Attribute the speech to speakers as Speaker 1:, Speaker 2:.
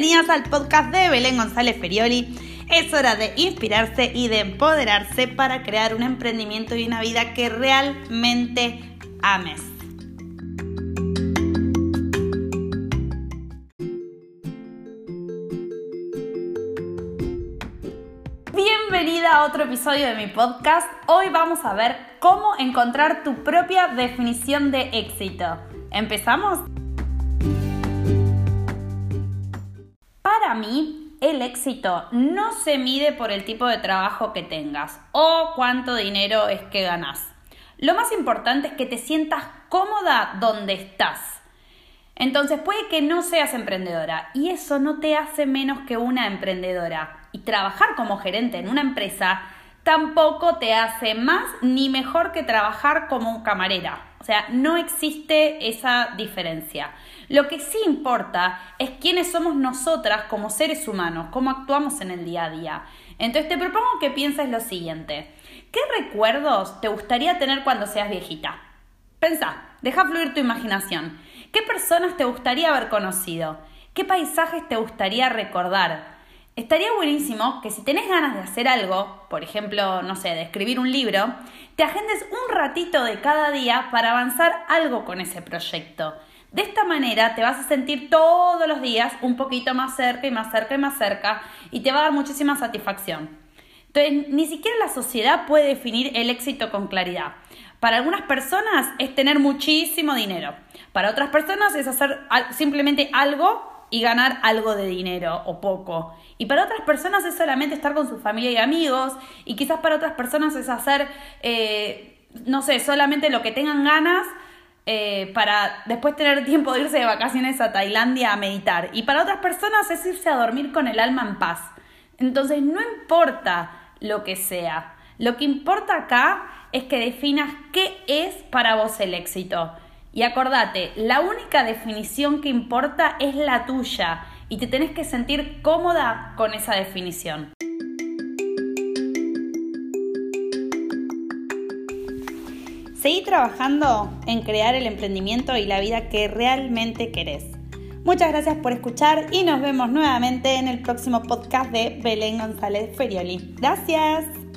Speaker 1: Bienvenidas al podcast de Belén González Ferioli. Es hora de inspirarse y de empoderarse para crear un emprendimiento y una vida que realmente ames. Bienvenida a otro episodio de mi podcast. Hoy vamos a ver cómo encontrar tu propia definición de éxito. ¿Empezamos? Mí, el éxito no se mide por el tipo de trabajo que tengas o cuánto dinero es que ganas. Lo más importante es que te sientas cómoda donde estás. Entonces puede que no seas emprendedora y eso no te hace menos que una emprendedora. Y trabajar como gerente en una empresa tampoco te hace más ni mejor que trabajar como camarera. O sea, no existe esa diferencia. Lo que sí importa es quiénes somos nosotras como seres humanos, cómo actuamos en el día a día. Entonces te propongo que pienses lo siguiente. ¿Qué recuerdos te gustaría tener cuando seas viejita? Pensá, deja fluir tu imaginación. ¿Qué personas te gustaría haber conocido? ¿Qué paisajes te gustaría recordar? Estaría buenísimo que si tenés ganas de hacer algo, por ejemplo, no sé, de escribir un libro, te agendes un ratito de cada día para avanzar algo con ese proyecto. De esta manera te vas a sentir todos los días un poquito más cerca y más cerca y más cerca y te va a dar muchísima satisfacción. Entonces, ni siquiera la sociedad puede definir el éxito con claridad. Para algunas personas es tener muchísimo dinero. Para otras personas es hacer simplemente algo y ganar algo de dinero o poco. Y para otras personas es solamente estar con su familia y amigos. Y quizás para otras personas es hacer, eh, no sé, solamente lo que tengan ganas eh, para después tener tiempo de irse de vacaciones a Tailandia a meditar. Y para otras personas es irse a dormir con el alma en paz. Entonces no importa lo que sea. Lo que importa acá es que definas qué es para vos el éxito. Y acordate, la única definición que importa es la tuya y te tenés que sentir cómoda con esa definición. Seguí trabajando en crear el emprendimiento y la vida que realmente querés. Muchas gracias por escuchar y nos vemos nuevamente en el próximo podcast de Belén González Ferioli. Gracias.